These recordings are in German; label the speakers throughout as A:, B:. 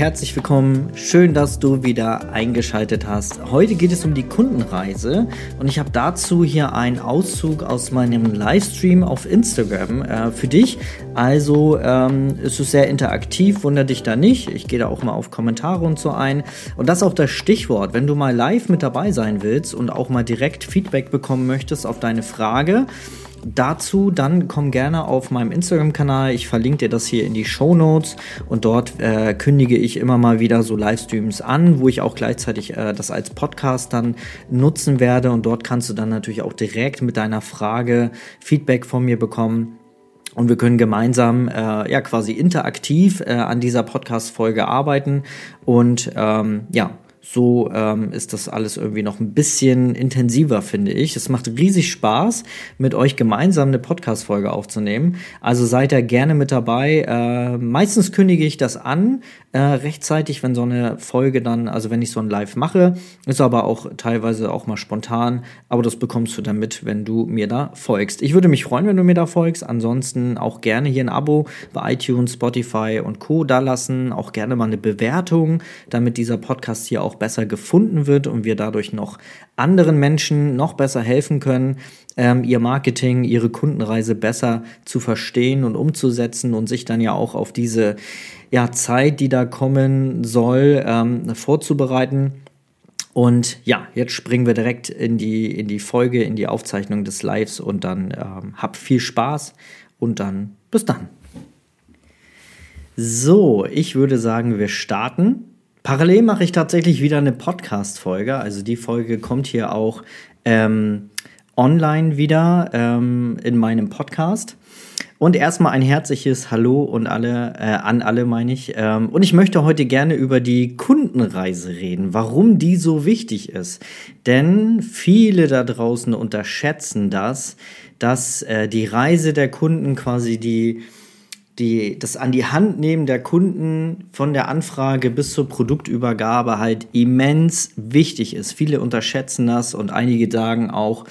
A: Herzlich willkommen. Schön, dass du wieder eingeschaltet hast. Heute geht es um die Kundenreise und ich habe dazu hier einen Auszug aus meinem Livestream auf Instagram äh, für dich. Also ähm, es ist sehr interaktiv, wundere dich da nicht. Ich gehe da auch mal auf Kommentare und so ein. Und das ist auch das Stichwort. Wenn du mal live mit dabei sein willst und auch mal direkt Feedback bekommen möchtest auf deine Frage, dazu, dann komm gerne auf meinem Instagram-Kanal. Ich verlinke dir das hier in die Show Notes und dort äh, kündige ich immer mal wieder so Livestreams an, wo ich auch gleichzeitig äh, das als Podcast dann nutzen werde und dort kannst du dann natürlich auch direkt mit deiner Frage Feedback von mir bekommen. Und wir können gemeinsam äh, ja quasi interaktiv äh, an dieser Podcast-Folge arbeiten und ähm, ja, so ähm, ist das alles irgendwie noch ein bisschen intensiver, finde ich. Es macht riesig Spaß, mit euch gemeinsam eine Podcast-Folge aufzunehmen. Also seid da gerne mit dabei. Äh, meistens kündige ich das an, äh, rechtzeitig, wenn so eine Folge dann, also wenn ich so ein Live mache, ist aber auch teilweise auch mal spontan, aber das bekommst du dann mit, wenn du mir da folgst. Ich würde mich freuen, wenn du mir da folgst. Ansonsten auch gerne hier ein Abo bei iTunes, Spotify und Co. da lassen. Auch gerne mal eine Bewertung, damit dieser Podcast hier auch besser gefunden wird und wir dadurch noch anderen Menschen noch besser helfen können, ähm, ihr Marketing, ihre Kundenreise besser zu verstehen und umzusetzen und sich dann ja auch auf diese ja, Zeit, die da kommen soll, ähm, vorzubereiten. Und ja, jetzt springen wir direkt in die, in die Folge, in die Aufzeichnung des Lives und dann ähm, habt viel Spaß und dann bis dann. So, ich würde sagen, wir starten. Parallel mache ich tatsächlich wieder eine Podcast-Folge. Also die Folge kommt hier auch ähm, online wieder ähm, in meinem Podcast. Und erstmal ein herzliches Hallo und alle, äh, an alle meine ich. Ähm, und ich möchte heute gerne über die Kundenreise reden, warum die so wichtig ist. Denn viele da draußen unterschätzen das, dass äh, die Reise der Kunden quasi die, die, das an die Hand nehmen der Kunden von der Anfrage bis zur Produktübergabe halt immens wichtig ist. Viele unterschätzen das und einige sagen auch,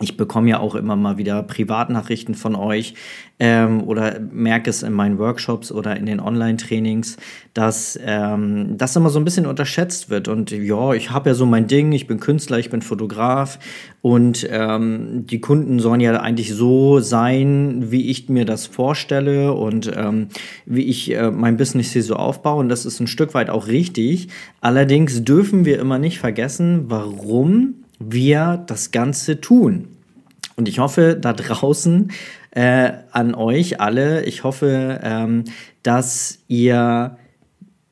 A: ich bekomme ja auch immer mal wieder Privatnachrichten von euch ähm, oder merke es in meinen Workshops oder in den Online-Trainings, dass ähm, das immer so ein bisschen unterschätzt wird. Und ja, ich habe ja so mein Ding, ich bin Künstler, ich bin Fotograf und ähm, die Kunden sollen ja eigentlich so sein, wie ich mir das vorstelle und ähm, wie ich äh, mein Business hier so aufbaue. Und das ist ein Stück weit auch richtig. Allerdings dürfen wir immer nicht vergessen, warum wir das Ganze tun. Und ich hoffe da draußen äh, an euch alle, ich hoffe, ähm, dass ihr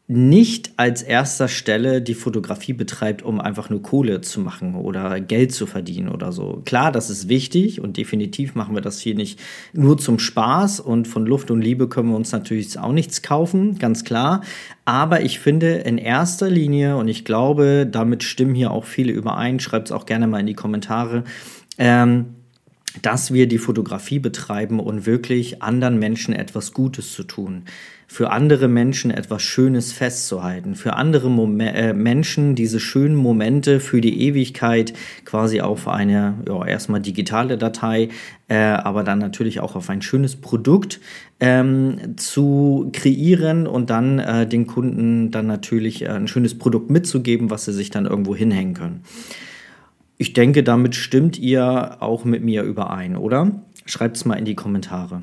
A: nicht als erster Stelle die Fotografie betreibt, um einfach nur Kohle zu machen oder Geld zu verdienen oder so. Klar, das ist wichtig und definitiv machen wir das hier nicht nur zum Spaß und von Luft und Liebe können wir uns natürlich auch nichts kaufen, ganz klar. Aber ich finde in erster Linie, und ich glaube, damit stimmen hier auch viele überein, schreibt es auch gerne mal in die Kommentare, ähm, dass wir die Fotografie betreiben und wirklich anderen Menschen etwas Gutes zu tun, für andere Menschen etwas Schönes festzuhalten, für andere Mom äh, Menschen diese schönen Momente für die Ewigkeit quasi auf eine, ja, erstmal digitale Datei, äh, aber dann natürlich auch auf ein schönes Produkt ähm, zu kreieren und dann äh, den Kunden dann natürlich äh, ein schönes Produkt mitzugeben, was sie sich dann irgendwo hinhängen können. Ich denke, damit stimmt ihr auch mit mir überein, oder? Schreibt es mal in die Kommentare.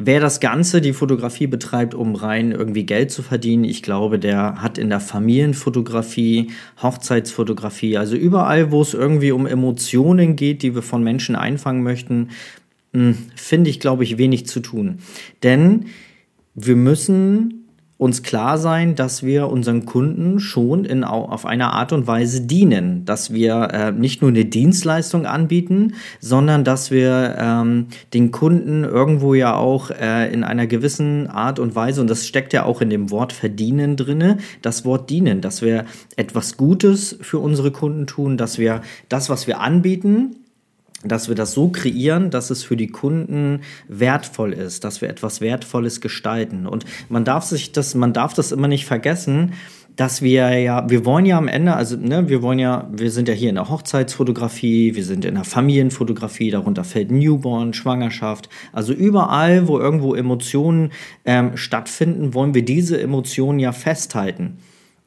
A: Wer das Ganze, die Fotografie betreibt, um rein irgendwie Geld zu verdienen, ich glaube, der hat in der Familienfotografie, Hochzeitsfotografie, also überall, wo es irgendwie um Emotionen geht, die wir von Menschen einfangen möchten, hm, finde ich, glaube ich, wenig zu tun. Denn wir müssen uns klar sein, dass wir unseren Kunden schon in, auf eine Art und Weise dienen, dass wir äh, nicht nur eine Dienstleistung anbieten, sondern dass wir ähm, den Kunden irgendwo ja auch äh, in einer gewissen Art und Weise, und das steckt ja auch in dem Wort verdienen drinne, das Wort dienen, dass wir etwas Gutes für unsere Kunden tun, dass wir das, was wir anbieten, dass wir das so kreieren, dass es für die Kunden wertvoll ist, dass wir etwas Wertvolles gestalten. Und man darf sich das, man darf das immer nicht vergessen, dass wir ja, wir wollen ja am Ende, also ne, wir wollen ja, wir sind ja hier in der Hochzeitsfotografie, wir sind in der Familienfotografie, darunter fällt Newborn, Schwangerschaft, also überall, wo irgendwo Emotionen ähm, stattfinden, wollen wir diese Emotionen ja festhalten.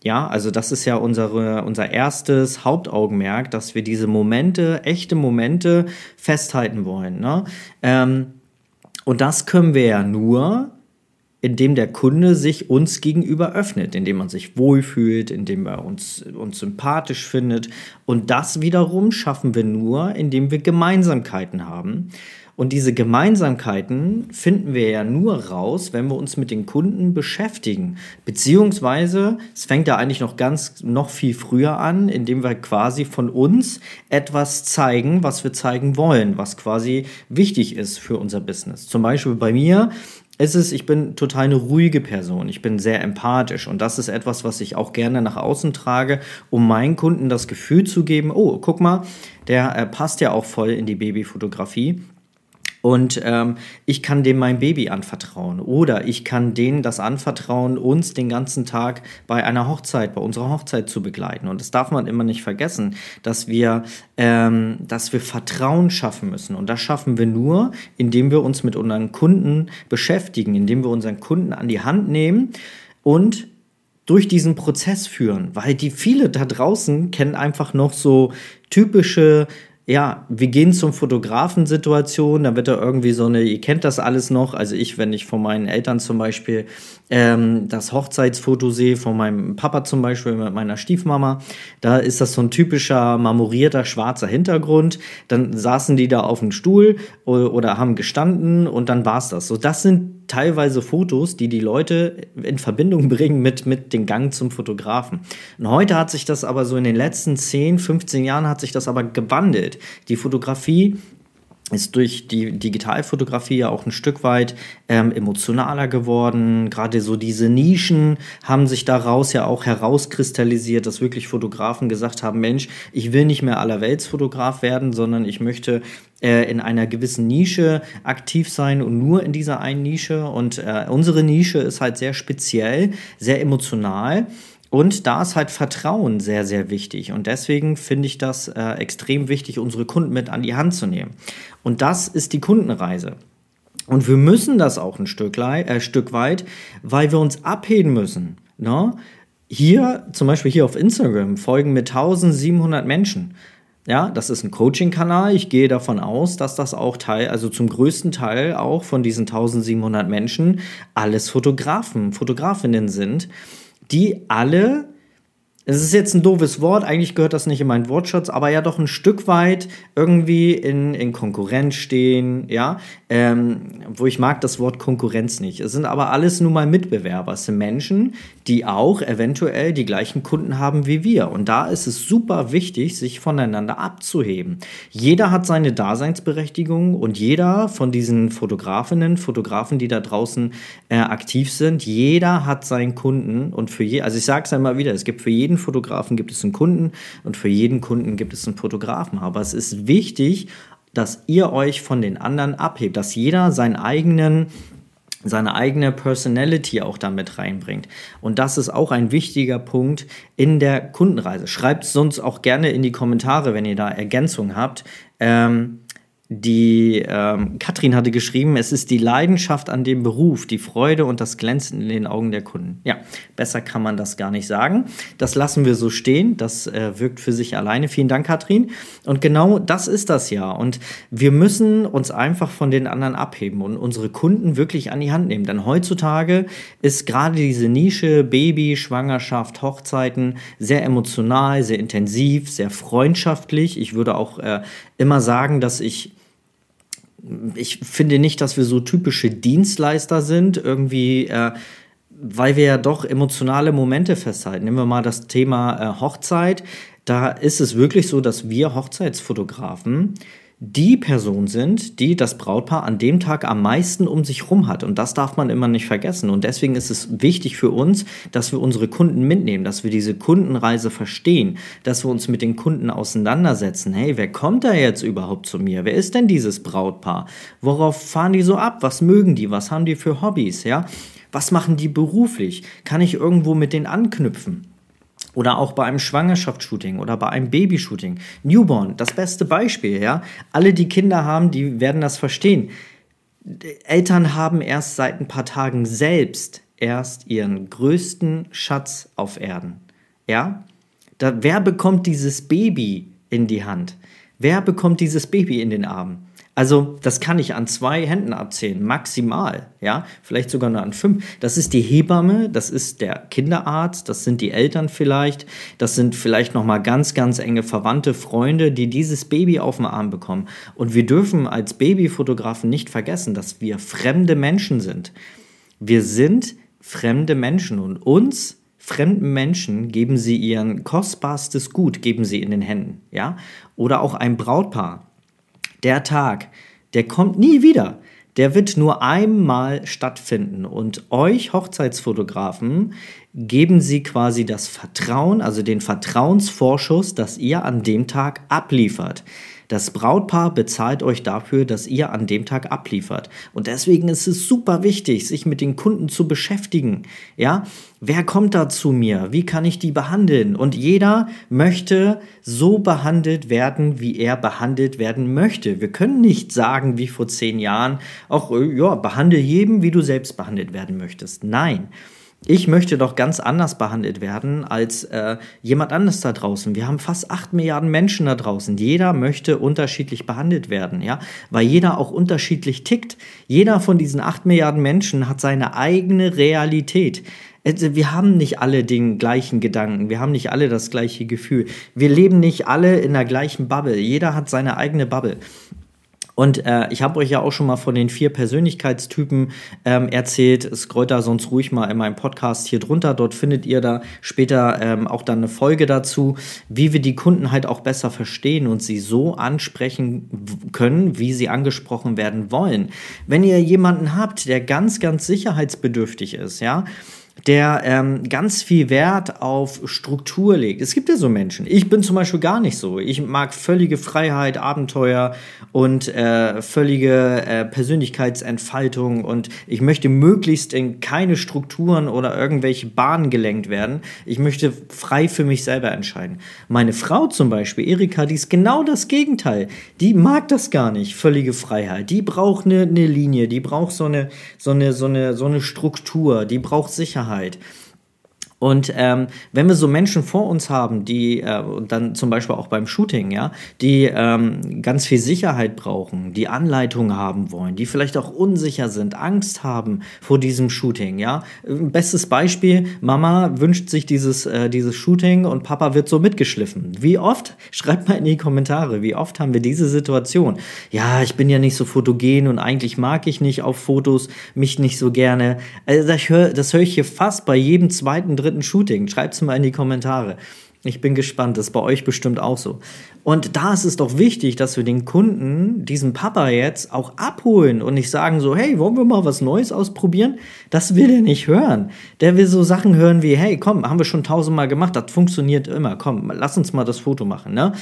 A: Ja, also das ist ja unsere, unser erstes Hauptaugenmerk, dass wir diese Momente, echte Momente festhalten wollen. Ne? Ähm, und das können wir ja nur, indem der Kunde sich uns gegenüber öffnet, indem man sich wohlfühlt, indem er uns, uns sympathisch findet. Und das wiederum schaffen wir nur, indem wir Gemeinsamkeiten haben. Und diese Gemeinsamkeiten finden wir ja nur raus, wenn wir uns mit den Kunden beschäftigen. Beziehungsweise, es fängt ja eigentlich noch ganz, noch viel früher an, indem wir quasi von uns etwas zeigen, was wir zeigen wollen, was quasi wichtig ist für unser Business. Zum Beispiel bei mir ist es, ich bin total eine ruhige Person. Ich bin sehr empathisch und das ist etwas, was ich auch gerne nach außen trage, um meinen Kunden das Gefühl zu geben, oh, guck mal, der äh, passt ja auch voll in die Babyfotografie. Und ähm, ich kann dem mein Baby anvertrauen. Oder ich kann denen das anvertrauen, uns den ganzen Tag bei einer Hochzeit, bei unserer Hochzeit zu begleiten. Und das darf man immer nicht vergessen, dass wir, ähm, dass wir Vertrauen schaffen müssen. Und das schaffen wir nur, indem wir uns mit unseren Kunden beschäftigen, indem wir unseren Kunden an die Hand nehmen und durch diesen Prozess führen, weil die viele da draußen kennen einfach noch so typische ja, wir gehen zum Fotografensituation, da wird da irgendwie so eine, ihr kennt das alles noch, also ich, wenn ich von meinen Eltern zum Beispiel ähm, das Hochzeitsfoto sehe, von meinem Papa zum Beispiel mit meiner Stiefmama, da ist das so ein typischer marmorierter schwarzer Hintergrund, dann saßen die da auf dem Stuhl oder, oder haben gestanden und dann war's das. So, das sind teilweise Fotos, die die Leute in Verbindung bringen mit, mit dem Gang zum Fotografen. Und heute hat sich das aber so in den letzten 10, 15 Jahren hat sich das aber gewandelt. Die Fotografie ist durch die Digitalfotografie ja auch ein Stück weit ähm, emotionaler geworden. Gerade so diese Nischen haben sich daraus ja auch herauskristallisiert, dass wirklich Fotografen gesagt haben, Mensch, ich will nicht mehr allerweltsfotograf werden, sondern ich möchte äh, in einer gewissen Nische aktiv sein und nur in dieser einen Nische. Und äh, unsere Nische ist halt sehr speziell, sehr emotional. Und da ist halt Vertrauen sehr, sehr wichtig. Und deswegen finde ich das äh, extrem wichtig, unsere Kunden mit an die Hand zu nehmen. Und das ist die Kundenreise. Und wir müssen das auch ein Stück, äh, Stück weit, weil wir uns abheben müssen. Ne? Hier, zum Beispiel hier auf Instagram, folgen mir 1700 Menschen. Ja, das ist ein Coaching-Kanal. Ich gehe davon aus, dass das auch Teil, also zum größten Teil auch von diesen 1700 Menschen alles Fotografen, Fotografinnen sind die alle es ist jetzt ein doofes Wort, eigentlich gehört das nicht in meinen Wortschatz, aber ja doch ein Stück weit irgendwie in, in Konkurrenz stehen, ja, ähm, wo ich mag das Wort Konkurrenz nicht. Es sind aber alles nun mal Mitbewerber, es sind Menschen, die auch eventuell die gleichen Kunden haben wie wir. Und da ist es super wichtig, sich voneinander abzuheben. Jeder hat seine Daseinsberechtigung und jeder von diesen Fotografinnen, Fotografen, die da draußen äh, aktiv sind, jeder hat seinen Kunden und für je, also ich sage es einmal wieder, es gibt für jeden Fotografen gibt es einen Kunden und für jeden Kunden gibt es einen Fotografen. Aber es ist wichtig, dass ihr euch von den anderen abhebt, dass jeder seinen eigenen seine eigene Personality auch damit reinbringt. Und das ist auch ein wichtiger Punkt in der Kundenreise. Schreibt sonst auch gerne in die Kommentare, wenn ihr da Ergänzungen habt. Ähm, die ähm, Katrin hatte geschrieben, es ist die Leidenschaft an dem Beruf, die Freude und das Glänzen in den Augen der Kunden. Ja, besser kann man das gar nicht sagen. Das lassen wir so stehen. Das äh, wirkt für sich alleine. Vielen Dank, Katrin. Und genau das ist das ja. Und wir müssen uns einfach von den anderen abheben und unsere Kunden wirklich an die Hand nehmen. Denn heutzutage ist gerade diese Nische Baby, Schwangerschaft, Hochzeiten sehr emotional, sehr intensiv, sehr freundschaftlich. Ich würde auch äh, immer sagen, dass ich ich finde nicht, dass wir so typische Dienstleister sind, irgendwie, äh, weil wir ja doch emotionale Momente festhalten. Nehmen wir mal das Thema äh, Hochzeit. Da ist es wirklich so, dass wir Hochzeitsfotografen die Person sind, die das Brautpaar an dem Tag am meisten um sich rum hat. Und das darf man immer nicht vergessen. Und deswegen ist es wichtig für uns, dass wir unsere Kunden mitnehmen, dass wir diese Kundenreise verstehen, dass wir uns mit den Kunden auseinandersetzen. Hey, wer kommt da jetzt überhaupt zu mir? Wer ist denn dieses Brautpaar? Worauf fahren die so ab? Was mögen die? Was haben die für Hobbys? Ja? Was machen die beruflich? Kann ich irgendwo mit denen anknüpfen? Oder auch bei einem Schwangerschaftsshooting oder bei einem Babyshooting. Newborn, das beste Beispiel, ja. Alle, die Kinder haben, die werden das verstehen. Eltern haben erst seit ein paar Tagen selbst erst ihren größten Schatz auf Erden. Ja? Da, wer bekommt dieses Baby in die Hand? Wer bekommt dieses Baby in den Arm? Also, das kann ich an zwei Händen abzählen, maximal, ja, vielleicht sogar nur an fünf. Das ist die Hebamme, das ist der Kinderarzt, das sind die Eltern vielleicht, das sind vielleicht noch mal ganz, ganz enge Verwandte, Freunde, die dieses Baby auf den Arm bekommen. Und wir dürfen als Babyfotografen nicht vergessen, dass wir fremde Menschen sind. Wir sind fremde Menschen und uns fremden Menschen geben sie ihren kostbarstes Gut, geben sie in den Händen, ja? Oder auch ein Brautpaar der Tag, der kommt nie wieder. Der wird nur einmal stattfinden. Und euch Hochzeitsfotografen geben sie quasi das Vertrauen, also den Vertrauensvorschuss, dass ihr an dem Tag abliefert. Das Brautpaar bezahlt euch dafür, dass ihr an dem Tag abliefert. Und deswegen ist es super wichtig, sich mit den Kunden zu beschäftigen. Ja, wer kommt da zu mir? Wie kann ich die behandeln? Und jeder möchte so behandelt werden, wie er behandelt werden möchte. Wir können nicht sagen, wie vor zehn Jahren, auch, ja, behandle jedem, wie du selbst behandelt werden möchtest. Nein ich möchte doch ganz anders behandelt werden als äh, jemand anders da draußen. Wir haben fast acht Milliarden Menschen da draußen. Jeder möchte unterschiedlich behandelt werden, ja, weil jeder auch unterschiedlich tickt. Jeder von diesen acht Milliarden Menschen hat seine eigene Realität. Also, wir haben nicht alle den gleichen Gedanken, wir haben nicht alle das gleiche Gefühl. Wir leben nicht alle in der gleichen Bubble. Jeder hat seine eigene Bubble. Und äh, ich habe euch ja auch schon mal von den vier Persönlichkeitstypen ähm, erzählt. Scrollt da sonst ruhig mal in meinem Podcast hier drunter. Dort findet ihr da später ähm, auch dann eine Folge dazu, wie wir die Kunden halt auch besser verstehen und sie so ansprechen können, wie sie angesprochen werden wollen. Wenn ihr jemanden habt, der ganz, ganz sicherheitsbedürftig ist, ja, der ähm, ganz viel Wert auf Struktur legt. Es gibt ja so Menschen. Ich bin zum Beispiel gar nicht so. Ich mag völlige Freiheit, Abenteuer und äh, völlige äh, Persönlichkeitsentfaltung und ich möchte möglichst in keine Strukturen oder irgendwelche Bahnen gelenkt werden. Ich möchte frei für mich selber entscheiden. Meine Frau zum Beispiel, Erika, die ist genau das Gegenteil. Die mag das gar nicht, völlige Freiheit. Die braucht eine, eine Linie, die braucht so eine, so, eine, so, eine, so eine Struktur, die braucht Sicherheit. Sicherheit. Und ähm, wenn wir so Menschen vor uns haben, die äh, dann zum Beispiel auch beim Shooting, ja, die ähm, ganz viel Sicherheit brauchen, die Anleitung haben wollen, die vielleicht auch unsicher sind, Angst haben vor diesem Shooting, ja. Bestes Beispiel: Mama wünscht sich dieses äh, dieses Shooting und Papa wird so mitgeschliffen. Wie oft? Schreibt mal in die Kommentare. Wie oft haben wir diese Situation? Ja, ich bin ja nicht so fotogen und eigentlich mag ich nicht auf Fotos mich nicht so gerne. Also das höre hör ich hier fast bei jedem zweiten, dritten dritten Shooting? Schreibt es mal in die Kommentare. Ich bin gespannt, das ist bei euch bestimmt auch so. Und da ist es doch wichtig, dass wir den Kunden, diesen Papa jetzt auch abholen und nicht sagen so, hey, wollen wir mal was Neues ausprobieren? Das will er nicht hören. Der will so Sachen hören wie, hey, komm, haben wir schon tausendmal gemacht, das funktioniert immer, komm, lass uns mal das Foto machen, ne?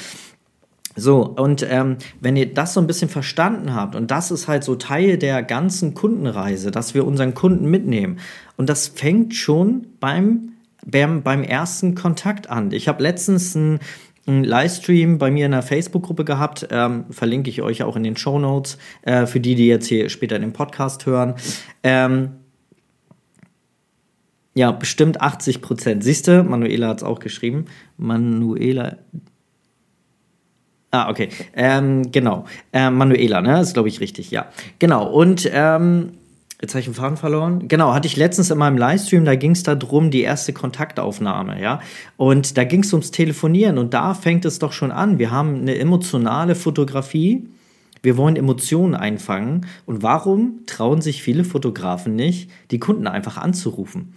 A: So, und ähm, wenn ihr das so ein bisschen verstanden habt, und das ist halt so Teil der ganzen Kundenreise, dass wir unseren Kunden mitnehmen. Und das fängt schon beim beim, beim ersten Kontakt an. Ich habe letztens einen, einen Livestream bei mir in der Facebook-Gruppe gehabt, ähm, verlinke ich euch auch in den Show Notes, äh, für die, die jetzt hier später den Podcast hören. Ähm, ja, bestimmt 80 Prozent. Siehst du, Manuela hat es auch geschrieben. Manuela. Ah, okay. Ähm, genau. Äh, Manuela, ne? ist, glaube ich, richtig, ja. Genau. Und ähm, Jetzt habe ich den Faden verloren. Genau, hatte ich letztens in meinem Livestream, da ging es darum, die erste Kontaktaufnahme, ja. Und da ging es ums Telefonieren und da fängt es doch schon an. Wir haben eine emotionale Fotografie. Wir wollen Emotionen einfangen. Und warum trauen sich viele Fotografen nicht, die Kunden einfach anzurufen?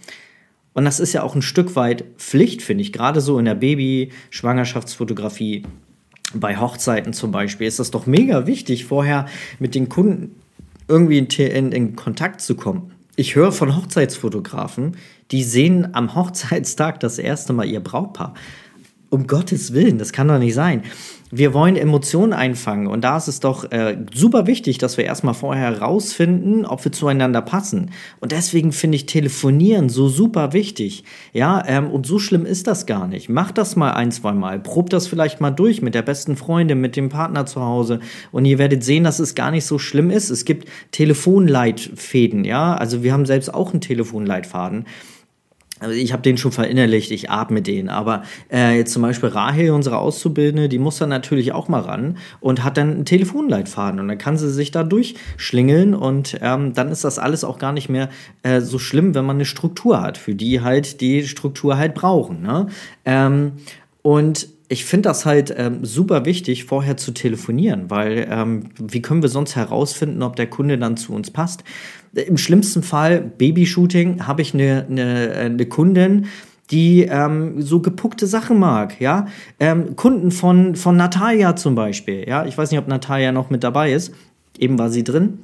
A: Und das ist ja auch ein Stück weit Pflicht, finde ich. Gerade so in der Baby-Schwangerschaftsfotografie, bei Hochzeiten zum Beispiel, ist das doch mega wichtig, vorher mit den Kunden irgendwie in, in, Kontakt zu kommen. Ich höre von Hochzeitsfotografen, die sehen am Hochzeitstag das erste Mal ihr Brautpaar. Um Gottes Willen, das kann doch nicht sein. Wir wollen Emotionen einfangen und da ist es doch äh, super wichtig, dass wir erstmal vorher herausfinden, ob wir zueinander passen. Und deswegen finde ich Telefonieren so super wichtig. Ja, ähm, und so schlimm ist das gar nicht. Macht das mal ein, zwei Mal. Probt das vielleicht mal durch mit der besten Freundin, mit dem Partner zu Hause. Und ihr werdet sehen, dass es gar nicht so schlimm ist. Es gibt Telefonleitfäden, ja. Also wir haben selbst auch einen Telefonleitfaden. Also ich habe den schon verinnerlicht, ich atme den. Aber äh, jetzt zum Beispiel Rahel, unsere Auszubildende, die muss dann natürlich auch mal ran und hat dann einen Telefonleitfaden. Und dann kann sie sich da durchschlingeln und ähm, dann ist das alles auch gar nicht mehr äh, so schlimm, wenn man eine Struktur hat, für die halt die Struktur halt brauchen. Ne? Ähm, und ich finde das halt ähm, super wichtig, vorher zu telefonieren, weil ähm, wie können wir sonst herausfinden, ob der Kunde dann zu uns passt? Im schlimmsten Fall, Babyshooting, habe ich eine, eine, eine Kundin, die ähm, so gepuckte Sachen mag, ja. Ähm, Kunden von, von Natalia zum Beispiel, ja. Ich weiß nicht, ob Natalia noch mit dabei ist. Eben war sie drin.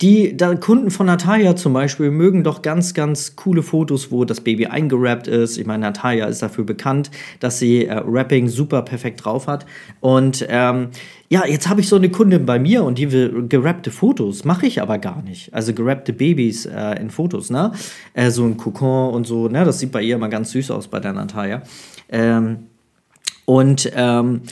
A: Die Kunden von Natalia zum Beispiel mögen doch ganz, ganz coole Fotos, wo das Baby eingerappt ist. Ich meine, Natalia ist dafür bekannt, dass sie äh, Rapping super perfekt drauf hat. Und ähm, ja, jetzt habe ich so eine Kundin bei mir und die will gerappte Fotos. Mache ich aber gar nicht. Also gerappte Babys äh, in Fotos, ne? Äh, so ein Kokon und so, ne? Das sieht bei ihr immer ganz süß aus bei der Natalia. Ähm, und ähm,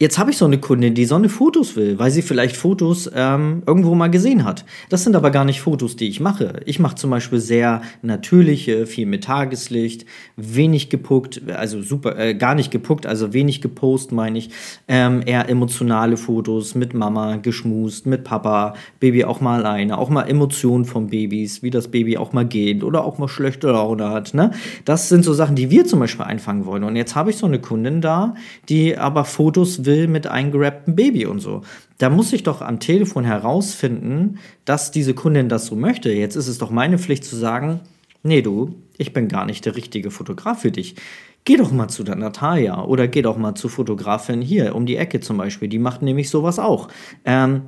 A: Jetzt habe ich so eine Kundin, die so eine Fotos will, weil sie vielleicht Fotos ähm, irgendwo mal gesehen hat. Das sind aber gar nicht Fotos, die ich mache. Ich mache zum Beispiel sehr natürliche, viel mit Tageslicht, wenig gepuckt, also super, äh, gar nicht gepuckt, also wenig gepost, meine ich. Ähm, eher emotionale Fotos mit Mama, geschmust, mit Papa, Baby auch mal alleine, auch mal Emotionen von Babys, wie das Baby auch mal geht oder auch mal schlechte Laune hat. Ne? Das sind so Sachen, die wir zum Beispiel einfangen wollen. Und jetzt habe ich so eine Kundin da, die aber Fotos will mit eingerapptem Baby und so. Da muss ich doch am Telefon herausfinden, dass diese Kundin das so möchte. Jetzt ist es doch meine Pflicht zu sagen, nee du, ich bin gar nicht der richtige Fotograf für dich. Geh doch mal zu der Natalia oder geh doch mal zur Fotografin hier um die Ecke zum Beispiel. Die macht nämlich sowas auch. Ähm,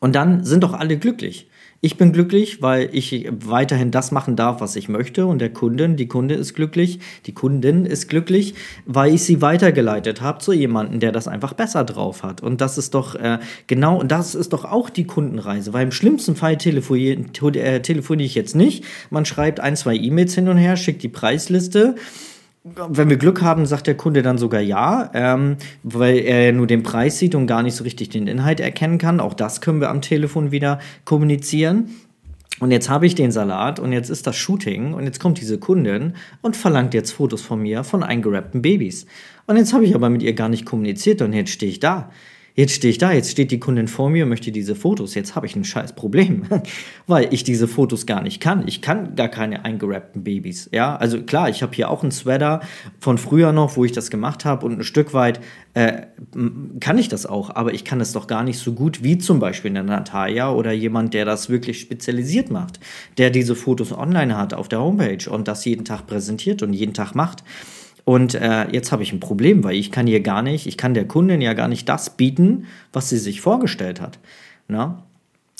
A: und dann sind doch alle glücklich. Ich bin glücklich, weil ich weiterhin das machen darf, was ich möchte. Und der Kundin, die Kunde ist glücklich, die Kundin ist glücklich, weil ich sie weitergeleitet habe zu jemandem, der das einfach besser drauf hat. Und das ist doch äh, genau, und das ist doch auch die Kundenreise. Weil im schlimmsten Fall telefoniere, äh, telefoniere ich jetzt nicht. Man schreibt ein, zwei E-Mails hin und her, schickt die Preisliste wenn wir Glück haben, sagt der Kunde dann sogar ja, ähm, weil er nur den Preis sieht und gar nicht so richtig den Inhalt erkennen kann. Auch das können wir am Telefon wieder kommunizieren. Und jetzt habe ich den Salat und jetzt ist das Shooting und jetzt kommt diese Kundin und verlangt jetzt Fotos von mir von eingerappten Babys. Und jetzt habe ich aber mit ihr gar nicht kommuniziert und jetzt stehe ich da. Jetzt stehe ich da, jetzt steht die Kundin vor mir und möchte diese Fotos. Jetzt habe ich ein scheiß Problem, weil ich diese Fotos gar nicht kann. Ich kann gar keine eingerappten Babys. Ja, also klar, ich habe hier auch einen Sweater von früher noch, wo ich das gemacht habe und ein Stück weit äh, kann ich das auch, aber ich kann es doch gar nicht so gut wie zum Beispiel eine Natalia oder jemand, der das wirklich spezialisiert macht, der diese Fotos online hat auf der Homepage und das jeden Tag präsentiert und jeden Tag macht. Und äh, jetzt habe ich ein Problem, weil ich kann hier gar nicht, ich kann der Kundin ja gar nicht das bieten, was sie sich vorgestellt hat. Na?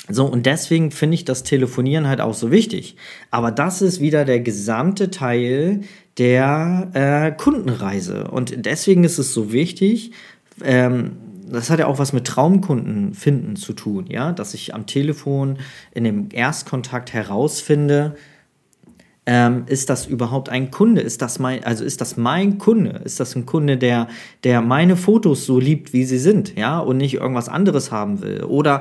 A: So, und deswegen finde ich das Telefonieren halt auch so wichtig. Aber das ist wieder der gesamte Teil der äh, Kundenreise. Und deswegen ist es so wichtig, ähm, das hat ja auch was mit Traumkunden finden zu tun, ja, dass ich am Telefon in dem Erstkontakt herausfinde, ähm, ist das überhaupt ein Kunde? Ist das mein, also ist das mein Kunde? Ist das ein Kunde, der, der meine Fotos so liebt, wie sie sind, ja, und nicht irgendwas anderes haben will? Oder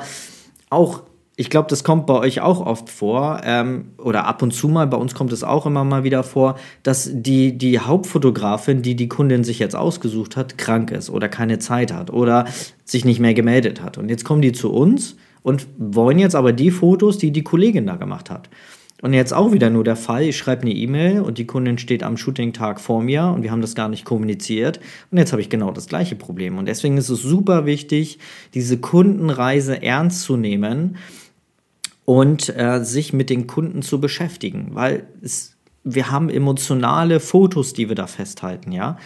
A: auch ich glaube, das kommt bei euch auch oft vor, ähm, oder ab und zu mal, bei uns kommt es auch immer mal wieder vor, dass die, die Hauptfotografin, die die Kundin sich jetzt ausgesucht hat, krank ist oder keine Zeit hat oder sich nicht mehr gemeldet hat. Und jetzt kommen die zu uns und wollen jetzt aber die Fotos, die die Kollegin da gemacht hat. Und jetzt auch wieder nur der Fall, ich schreibe eine E-Mail und die Kundin steht am Shooting-Tag vor mir und wir haben das gar nicht kommuniziert. Und jetzt habe ich genau das gleiche Problem. Und deswegen ist es super wichtig, diese Kundenreise ernst zu nehmen und äh, sich mit den Kunden zu beschäftigen, weil es, wir haben emotionale Fotos, die wir da festhalten, ja.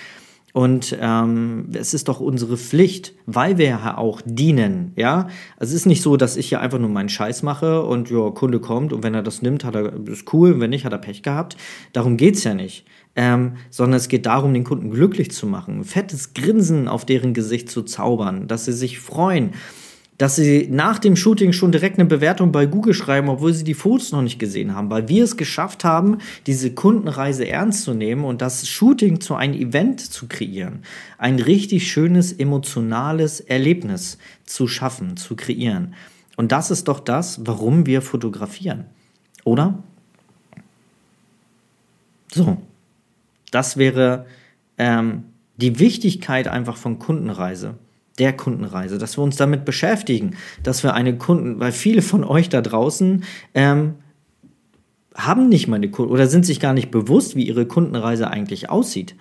A: Und ähm, es ist doch unsere Pflicht, weil wir ja auch dienen, ja. Also es ist nicht so, dass ich hier einfach nur meinen Scheiß mache und ja, Kunde kommt und wenn er das nimmt, hat er ist cool, wenn nicht, hat er Pech gehabt. Darum geht's ja nicht. Ähm, sondern es geht darum, den Kunden glücklich zu machen, ein fettes Grinsen auf deren Gesicht zu zaubern, dass sie sich freuen dass sie nach dem Shooting schon direkt eine Bewertung bei Google schreiben, obwohl sie die Fotos noch nicht gesehen haben, weil wir es geschafft haben, diese Kundenreise ernst zu nehmen und das Shooting zu einem Event zu kreieren. Ein richtig schönes emotionales Erlebnis zu schaffen, zu kreieren. Und das ist doch das, warum wir fotografieren. Oder? So, das wäre ähm, die Wichtigkeit einfach von Kundenreise der Kundenreise, dass wir uns damit beschäftigen, dass wir eine Kunden, weil viele von euch da draußen ähm, haben nicht mal eine Kunden oder sind sich gar nicht bewusst, wie ihre Kundenreise eigentlich aussieht.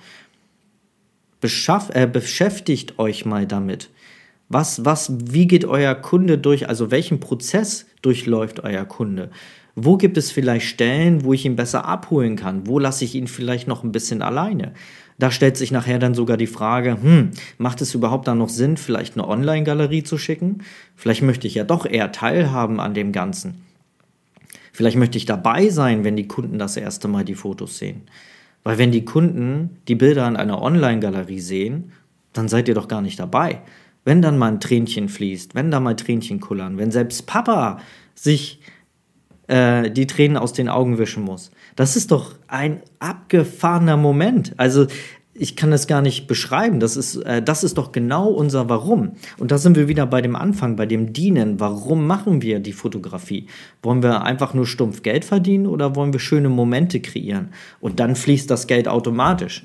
A: Beschaff, äh, beschäftigt euch mal damit. Was, was, wie geht euer Kunde durch, also welchen Prozess durchläuft euer Kunde? Wo gibt es vielleicht Stellen, wo ich ihn besser abholen kann? Wo lasse ich ihn vielleicht noch ein bisschen alleine? Da stellt sich nachher dann sogar die Frage, hm, macht es überhaupt da noch Sinn, vielleicht eine Online-Galerie zu schicken? Vielleicht möchte ich ja doch eher teilhaben an dem Ganzen. Vielleicht möchte ich dabei sein, wenn die Kunden das erste Mal die Fotos sehen. Weil wenn die Kunden die Bilder an einer Online-Galerie sehen, dann seid ihr doch gar nicht dabei. Wenn dann mal ein Tränchen fließt, wenn da mal Tränchen kullern, wenn selbst Papa sich äh, die Tränen aus den Augen wischen muss. Das ist doch ein abgefahrener Moment. Also ich kann das gar nicht beschreiben. Das ist, äh, das ist doch genau unser Warum. Und da sind wir wieder bei dem Anfang, bei dem Dienen. Warum machen wir die Fotografie? Wollen wir einfach nur stumpf Geld verdienen oder wollen wir schöne Momente kreieren? Und dann fließt das Geld automatisch.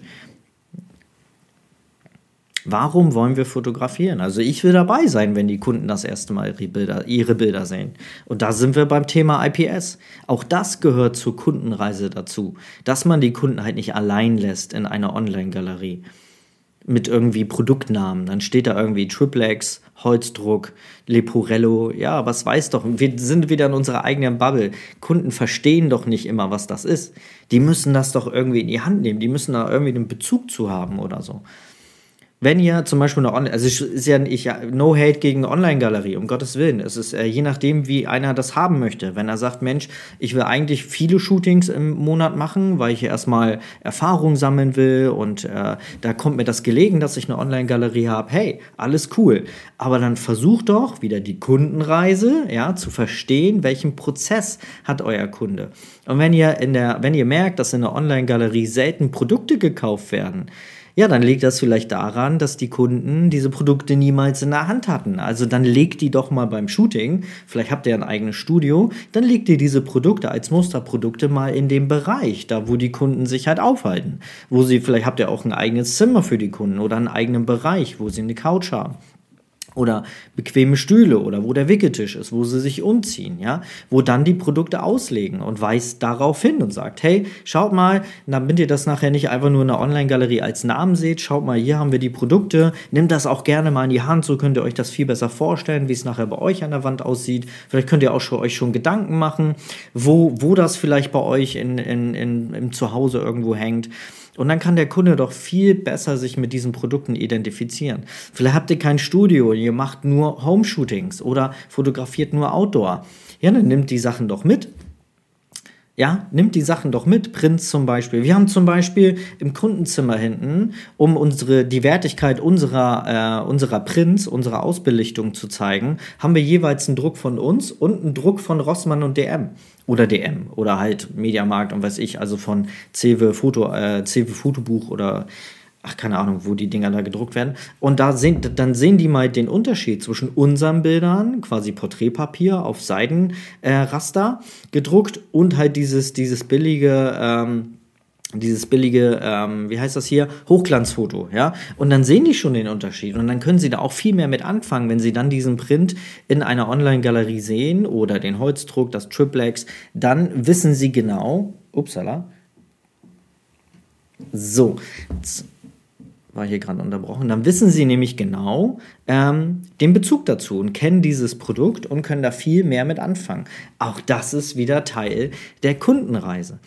A: Warum wollen wir fotografieren? Also ich will dabei sein, wenn die Kunden das erste Mal ihre Bilder, ihre Bilder sehen. Und da sind wir beim Thema IPS. Auch das gehört zur Kundenreise dazu, dass man die Kunden halt nicht allein lässt in einer Online-Galerie mit irgendwie Produktnamen. Dann steht da irgendwie Triplex, Holzdruck, Leporello. Ja, was weiß doch. Wir sind wieder in unserer eigenen Bubble. Kunden verstehen doch nicht immer, was das ist. Die müssen das doch irgendwie in die Hand nehmen. Die müssen da irgendwie einen Bezug zu haben oder so wenn ihr zum Beispiel eine Online, also es ist ja nicht no hate gegen eine Online-Galerie, um Gottes Willen. Es ist äh, je nachdem, wie einer das haben möchte. Wenn er sagt, Mensch, ich will eigentlich viele Shootings im Monat machen, weil ich erstmal Erfahrung sammeln will und äh, da kommt mir das gelegen, dass ich eine Online-Galerie habe. Hey, alles cool. Aber dann versucht doch wieder die Kundenreise, ja, zu verstehen, welchen Prozess hat euer Kunde. Und wenn ihr in der, wenn ihr merkt, dass in der Online-Galerie selten Produkte gekauft werden, ja, dann liegt das vielleicht daran, dass die Kunden diese Produkte niemals in der Hand hatten. Also dann legt die doch mal beim Shooting, vielleicht habt ihr ein eigenes Studio, dann legt ihr diese Produkte als Musterprodukte mal in dem Bereich, da wo die Kunden sich halt aufhalten. Wo sie, vielleicht habt ihr auch ein eigenes Zimmer für die Kunden oder einen eigenen Bereich, wo sie eine Couch haben oder bequeme Stühle oder wo der Wickeltisch ist, wo sie sich umziehen, ja, wo dann die Produkte auslegen und weist darauf hin und sagt, hey, schaut mal, damit ihr das nachher nicht einfach nur in der Online-Galerie als Namen seht, schaut mal, hier haben wir die Produkte, nehmt das auch gerne mal in die Hand, so könnt ihr euch das viel besser vorstellen, wie es nachher bei euch an der Wand aussieht. Vielleicht könnt ihr auch schon, euch schon Gedanken machen, wo, wo das vielleicht bei euch in, in, in, im Zuhause irgendwo hängt. Und dann kann der Kunde doch viel besser sich mit diesen Produkten identifizieren. Vielleicht habt ihr kein Studio, ihr macht nur Home-Shootings oder fotografiert nur Outdoor. Ja, dann nimmt die Sachen doch mit. Ja, nimmt die Sachen doch mit, Prints zum Beispiel. Wir haben zum Beispiel im Kundenzimmer hinten, um unsere, die Wertigkeit unserer, äh, unserer Prints, unserer Ausbelichtung zu zeigen, haben wir jeweils einen Druck von uns und einen Druck von Rossmann und DM oder DM oder halt Mediamarkt und weiß ich, also von Cewe Foto, äh, Cewe Fotobuch oder ach keine Ahnung, wo die Dinger da gedruckt werden. Und da sehen, dann sehen die mal den Unterschied zwischen unseren Bildern, quasi Porträtpapier auf Seidenraster äh, gedruckt und halt dieses, dieses billige ähm, dieses billige, ähm, wie heißt das hier, Hochglanzfoto, ja. Und dann sehen die schon den Unterschied und dann können sie da auch viel mehr mit anfangen, wenn sie dann diesen Print in einer Online-Galerie sehen oder den Holzdruck, das Triplex, dann wissen sie genau, upsala, so, jetzt war hier gerade unterbrochen, dann wissen sie nämlich genau ähm, den Bezug dazu und kennen dieses Produkt und können da viel mehr mit anfangen. Auch das ist wieder Teil der Kundenreise.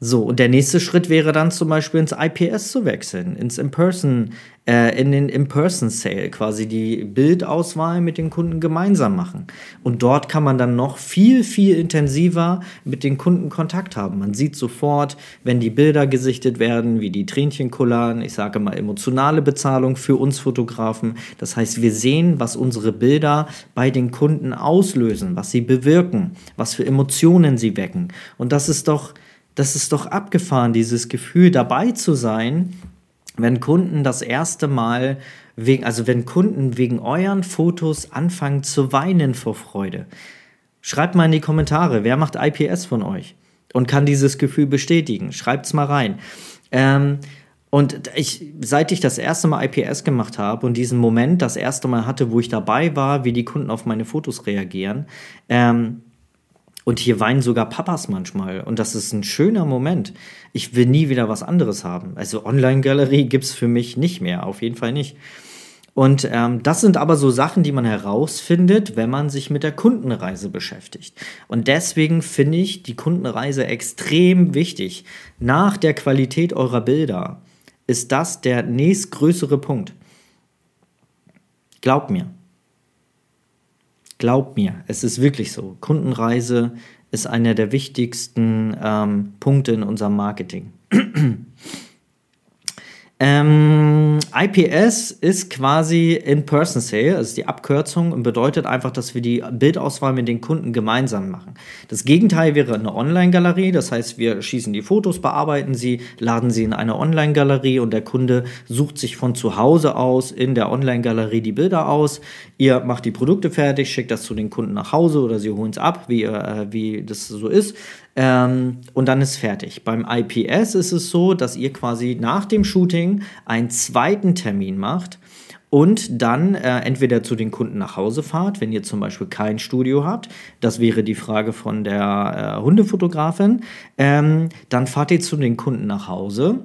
A: So, und der nächste Schritt wäre dann zum Beispiel ins IPS zu wechseln, ins In-Person, äh, in den In-Person-Sale, quasi die Bildauswahl mit den Kunden gemeinsam machen. Und dort kann man dann noch viel, viel intensiver mit den Kunden Kontakt haben. Man sieht sofort, wenn die Bilder gesichtet werden, wie die Tränchen kullern, ich sage mal emotionale Bezahlung für uns Fotografen. Das heißt, wir sehen, was unsere Bilder bei den Kunden auslösen, was sie bewirken, was für Emotionen sie wecken. Und das ist doch das ist doch abgefahren, dieses Gefühl dabei zu sein, wenn Kunden das erste Mal wegen, also wenn Kunden wegen euren Fotos anfangen zu weinen vor Freude. Schreibt mal in die Kommentare, wer macht IPS von euch und kann dieses Gefühl bestätigen? Schreibt's mal rein. Ähm, und ich, seit ich das erste Mal IPS gemacht habe und diesen Moment das erste Mal hatte, wo ich dabei war, wie die Kunden auf meine Fotos reagieren, ähm, und hier weinen sogar Papas manchmal. Und das ist ein schöner Moment. Ich will nie wieder was anderes haben. Also Online-Galerie gibt es für mich nicht mehr. Auf jeden Fall nicht. Und ähm, das sind aber so Sachen, die man herausfindet, wenn man sich mit der Kundenreise beschäftigt. Und deswegen finde ich die Kundenreise extrem wichtig. Nach der Qualität eurer Bilder ist das der nächstgrößere Punkt. Glaubt mir. Glaubt mir, es ist wirklich so. Kundenreise ist einer der wichtigsten ähm, Punkte in unserem Marketing. Ähm, IPS ist quasi In-Person Sale, also die Abkürzung und bedeutet einfach, dass wir die Bildauswahl mit den Kunden gemeinsam machen. Das Gegenteil wäre eine Online-Galerie, das heißt, wir schießen die Fotos, bearbeiten sie, laden sie in eine Online-Galerie und der Kunde sucht sich von zu Hause aus in der Online-Galerie die Bilder aus. Ihr macht die Produkte fertig, schickt das zu den Kunden nach Hause oder sie holen es ab, wie, äh, wie das so ist. Ähm, und dann ist fertig. Beim IPS ist es so, dass ihr quasi nach dem Shooting einen zweiten Termin macht und dann äh, entweder zu den Kunden nach Hause fahrt, wenn ihr zum Beispiel kein Studio habt. Das wäre die Frage von der äh, Hundefotografin. Ähm, dann fahrt ihr zu den Kunden nach Hause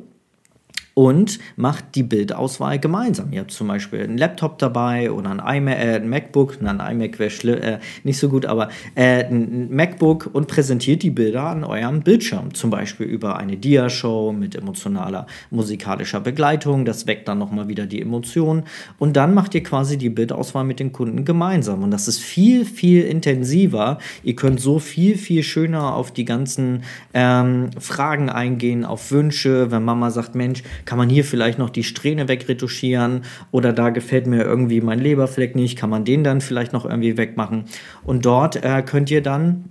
A: und macht die Bildauswahl gemeinsam. Ihr habt zum Beispiel einen Laptop dabei oder ein, iMac, äh, ein MacBook, nein, ein iMac wäre äh, nicht so gut, aber äh, ein MacBook und präsentiert die Bilder an eurem Bildschirm, zum Beispiel über eine Dia-Show mit emotionaler musikalischer Begleitung. Das weckt dann nochmal wieder die Emotionen und dann macht ihr quasi die Bildauswahl mit den Kunden gemeinsam und das ist viel, viel intensiver. Ihr könnt so viel, viel schöner auf die ganzen ähm, Fragen eingehen, auf Wünsche, wenn Mama sagt, Mensch, kann man hier vielleicht noch die Strähne wegretuschieren oder da gefällt mir irgendwie mein Leberfleck nicht, kann man den dann vielleicht noch irgendwie wegmachen. Und dort äh, könnt ihr dann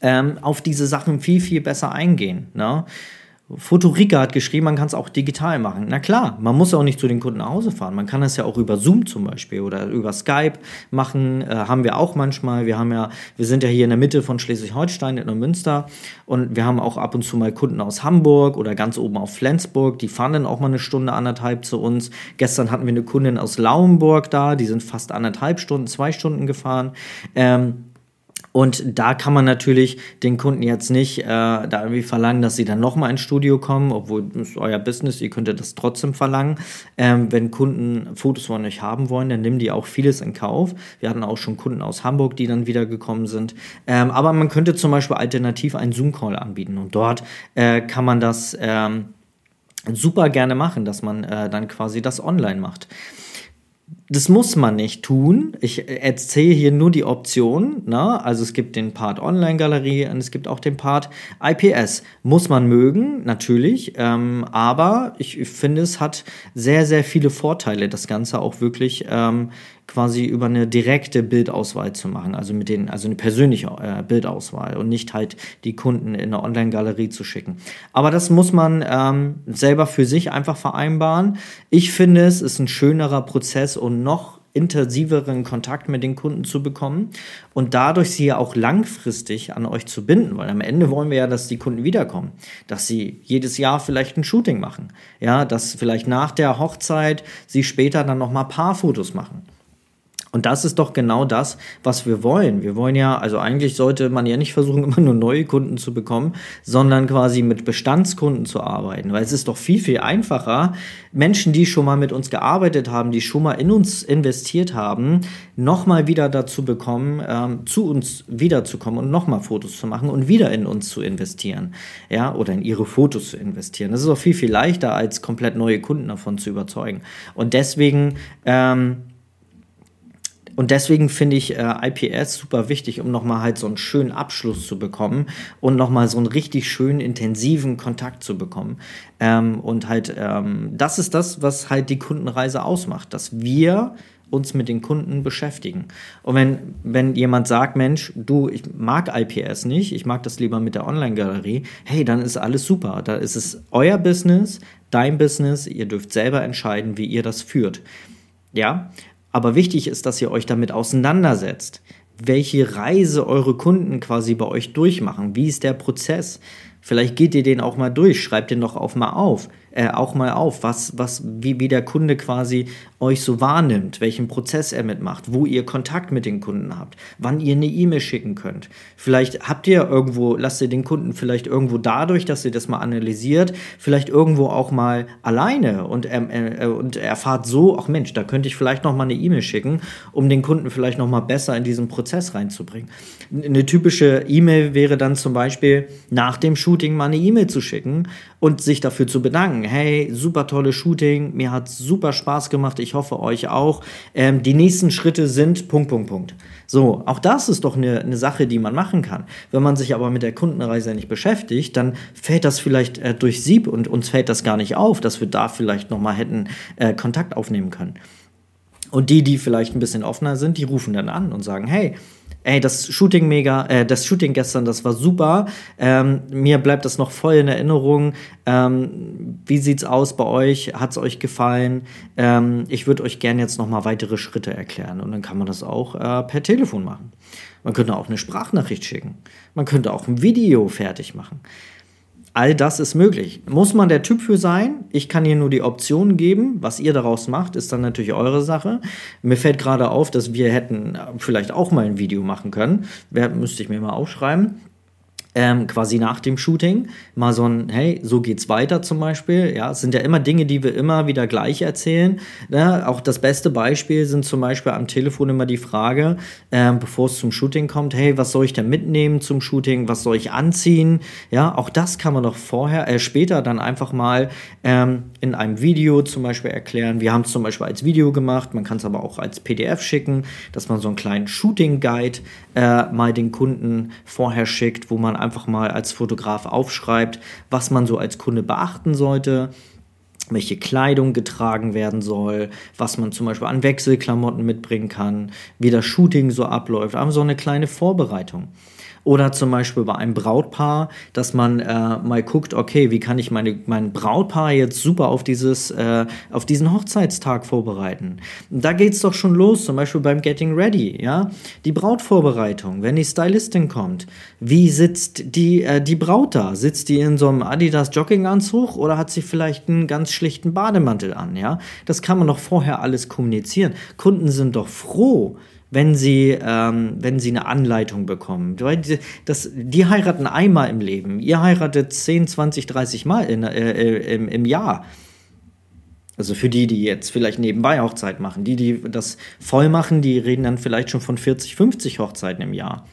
A: ähm, auf diese Sachen viel, viel besser eingehen. Ne? Fotorika hat geschrieben, man kann es auch digital machen. Na klar, man muss auch nicht zu den Kunden nach Hause fahren. Man kann das ja auch über Zoom zum Beispiel oder über Skype machen. Äh, haben wir auch manchmal. Wir haben ja, wir sind ja hier in der Mitte von Schleswig-Holstein in Münster und wir haben auch ab und zu mal Kunden aus Hamburg oder ganz oben auf Flensburg. Die fahren dann auch mal eine Stunde anderthalb zu uns. Gestern hatten wir eine Kundin aus Lauenburg da, die sind fast anderthalb Stunden, zwei Stunden gefahren. Ähm, und da kann man natürlich den Kunden jetzt nicht äh, da irgendwie verlangen, dass sie dann nochmal ins Studio kommen, obwohl es ist euer Business, ihr könntet das trotzdem verlangen. Ähm, wenn Kunden Fotos von euch haben wollen, dann nehmen die auch vieles in Kauf. Wir hatten auch schon Kunden aus Hamburg, die dann wieder gekommen sind. Ähm, aber man könnte zum Beispiel alternativ einen Zoom-Call anbieten und dort äh, kann man das ähm, super gerne machen, dass man äh, dann quasi das online macht das muss man nicht tun. Ich erzähle hier nur die Option. Ne? Also es gibt den Part Online-Galerie und es gibt auch den Part IPS. Muss man mögen, natürlich. Ähm, aber ich finde, es hat sehr, sehr viele Vorteile, das Ganze auch wirklich ähm, quasi über eine direkte Bildauswahl zu machen, also mit den, also eine persönliche äh, Bildauswahl und nicht halt die Kunden in eine Online-Galerie zu schicken. Aber das muss man ähm, selber für sich einfach vereinbaren. Ich finde, es ist ein schönerer Prozess und noch intensiveren Kontakt mit den Kunden zu bekommen und dadurch sie ja auch langfristig an euch zu binden, weil am Ende wollen wir ja, dass die Kunden wiederkommen, dass sie jedes Jahr vielleicht ein Shooting machen, ja, dass vielleicht nach der Hochzeit sie später dann noch mal Paarfotos machen. Und das ist doch genau das, was wir wollen. Wir wollen ja, also eigentlich sollte man ja nicht versuchen, immer nur neue Kunden zu bekommen, sondern quasi mit Bestandskunden zu arbeiten. Weil es ist doch viel, viel einfacher, Menschen, die schon mal mit uns gearbeitet haben, die schon mal in uns investiert haben, nochmal wieder dazu bekommen, ähm, zu uns wiederzukommen und nochmal Fotos zu machen und wieder in uns zu investieren. Ja, oder in ihre Fotos zu investieren. Das ist auch viel, viel leichter, als komplett neue Kunden davon zu überzeugen. Und deswegen, ähm, und deswegen finde ich äh, IPS super wichtig, um nochmal halt so einen schönen Abschluss zu bekommen und nochmal so einen richtig schönen, intensiven Kontakt zu bekommen. Ähm, und halt, ähm, das ist das, was halt die Kundenreise ausmacht, dass wir uns mit den Kunden beschäftigen. Und wenn, wenn jemand sagt, Mensch, du, ich mag IPS nicht, ich mag das lieber mit der Online-Galerie, hey, dann ist alles super. Da ist es euer Business, dein Business, ihr dürft selber entscheiden, wie ihr das führt. Ja, aber wichtig ist, dass ihr euch damit auseinandersetzt, welche Reise eure Kunden quasi bei euch durchmachen. Wie ist der Prozess? Vielleicht geht ihr den auch mal durch, schreibt den doch auch mal auf äh, auch mal auf, was, was, wie, wie der Kunde quasi euch so wahrnimmt, welchen Prozess er mitmacht, wo ihr Kontakt mit den Kunden habt, wann ihr eine E-Mail schicken könnt. Vielleicht habt ihr irgendwo, lasst ihr den Kunden vielleicht irgendwo dadurch, dass ihr das mal analysiert, vielleicht irgendwo auch mal alleine und, ähm, äh, und erfahrt so, ach Mensch, da könnte ich vielleicht noch mal eine E-Mail schicken, um den Kunden vielleicht noch mal besser in diesen Prozess reinzubringen. Eine typische E-Mail wäre dann zum Beispiel nach dem Shooting mal eine E-Mail zu schicken und sich dafür zu bedanken. Hey, super tolle Shooting, mir hat super Spaß gemacht, ich hoffe euch auch. Ähm, die nächsten Schritte sind Punkt, Punkt, Punkt. So, auch das ist doch eine, eine Sache, die man machen kann. Wenn man sich aber mit der Kundenreise nicht beschäftigt, dann fällt das vielleicht äh, durch Sieb und uns fällt das gar nicht auf, dass wir da vielleicht nochmal hätten äh, Kontakt aufnehmen können. Und die, die vielleicht ein bisschen offener sind, die rufen dann an und sagen, hey, ey, das Shooting mega, äh, das Shooting gestern, das war super. Ähm, mir bleibt das noch voll in Erinnerung. Ähm, wie sieht's aus bei euch? Hat's euch gefallen? Ähm, ich würde euch gerne jetzt noch mal weitere Schritte erklären. Und dann kann man das auch äh, per Telefon machen. Man könnte auch eine Sprachnachricht schicken. Man könnte auch ein Video fertig machen. All das ist möglich. Muss man der Typ für sein? Ich kann hier nur die Optionen geben. Was ihr daraus macht, ist dann natürlich eure Sache. Mir fällt gerade auf, dass wir hätten vielleicht auch mal ein Video machen können. Wer müsste ich mir mal aufschreiben ähm, quasi nach dem Shooting mal so ein, hey, so geht's weiter zum Beispiel. Ja, es sind ja immer Dinge, die wir immer wieder gleich erzählen. Ne? Auch das beste Beispiel sind zum Beispiel am Telefon immer die Frage, ähm, bevor es zum Shooting kommt, hey, was soll ich denn mitnehmen zum Shooting? Was soll ich anziehen? Ja, auch das kann man doch vorher, äh, später dann einfach mal ähm, in einem Video zum Beispiel erklären. Wir haben es zum Beispiel als Video gemacht, man kann es aber auch als PDF schicken, dass man so einen kleinen Shooting-Guide äh, mal den Kunden vorher schickt, wo man einfach mal als Fotograf aufschreibt, was man so als Kunde beachten sollte, welche Kleidung getragen werden soll, was man zum Beispiel an Wechselklamotten mitbringen kann, wie das Shooting so abläuft, aber so eine kleine Vorbereitung. Oder zum Beispiel bei einem Brautpaar, dass man äh, mal guckt, okay, wie kann ich meine, mein Brautpaar jetzt super auf, dieses, äh, auf diesen Hochzeitstag vorbereiten. Da geht es doch schon los, zum Beispiel beim Getting Ready, ja. Die Brautvorbereitung, wenn die Stylistin kommt, wie sitzt die, äh, die Braut da? Sitzt die in so einem Adidas Jogginganzug oder hat sie vielleicht einen ganz schlichten Bademantel an, ja? Das kann man doch vorher alles kommunizieren. Kunden sind doch froh, wenn sie, ähm, wenn sie eine Anleitung bekommen. Das, die heiraten einmal im Leben. Ihr heiratet 10, 20, 30 Mal in, äh, äh, im, im Jahr. Also für die, die jetzt vielleicht nebenbei Hochzeit machen. Die, die das voll machen, die reden dann vielleicht schon von 40, 50 Hochzeiten im Jahr.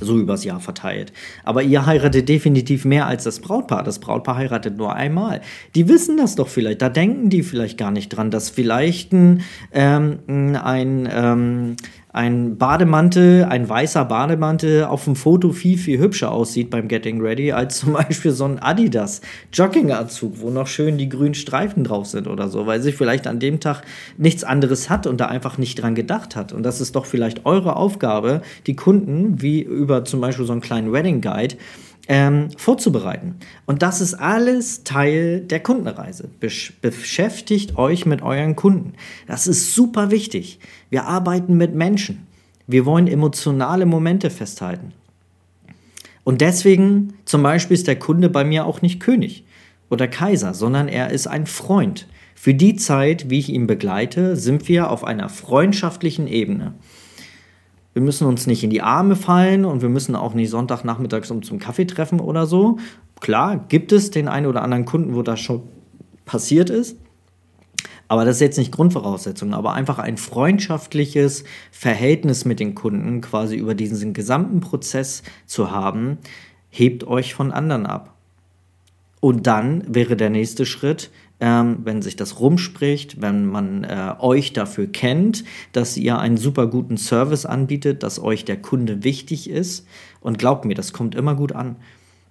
A: So übers Jahr verteilt. Aber ihr heiratet definitiv mehr als das Brautpaar. Das Brautpaar heiratet nur einmal. Die wissen das doch vielleicht. Da denken die vielleicht gar nicht dran, dass vielleicht ein, ähm, ein ähm, ein Bademantel, ein weißer Bademantel auf dem Foto viel, viel hübscher aussieht beim Getting Ready als zum Beispiel so ein Adidas Jogginganzug, wo noch schön die grünen Streifen drauf sind oder so, weil sie vielleicht an dem Tag nichts anderes hat und da einfach nicht dran gedacht hat. Und das ist doch vielleicht eure Aufgabe, die Kunden, wie über zum Beispiel so einen kleinen Wedding Guide, ähm, vorzubereiten. Und das ist alles Teil der Kundenreise. Besch beschäftigt euch mit euren Kunden. Das ist super wichtig. Wir arbeiten mit Menschen. Wir wollen emotionale Momente festhalten. Und deswegen zum Beispiel ist der Kunde bei mir auch nicht König oder Kaiser, sondern er ist ein Freund. Für die Zeit, wie ich ihn begleite, sind wir auf einer freundschaftlichen Ebene. Wir müssen uns nicht in die Arme fallen und wir müssen auch nicht Sonntagnachmittags um zum Kaffee treffen oder so. Klar, gibt es den einen oder anderen Kunden, wo das schon passiert ist. Aber das ist jetzt nicht Grundvoraussetzung, aber einfach ein freundschaftliches Verhältnis mit den Kunden quasi über diesen gesamten Prozess zu haben, hebt euch von anderen ab. Und dann wäre der nächste Schritt, ähm, wenn sich das rumspricht, wenn man äh, euch dafür kennt, dass ihr einen super guten Service anbietet, dass euch der Kunde wichtig ist. Und glaubt mir, das kommt immer gut an.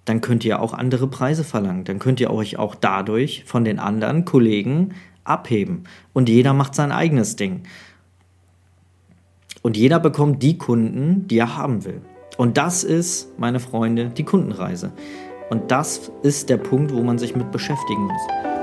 A: Dann könnt ihr auch andere Preise verlangen. Dann könnt ihr euch auch dadurch von den anderen Kollegen abheben. Und jeder macht sein eigenes Ding. Und jeder bekommt die Kunden, die er haben will. Und das ist, meine Freunde, die Kundenreise. Und das ist der Punkt, wo man sich mit beschäftigen muss.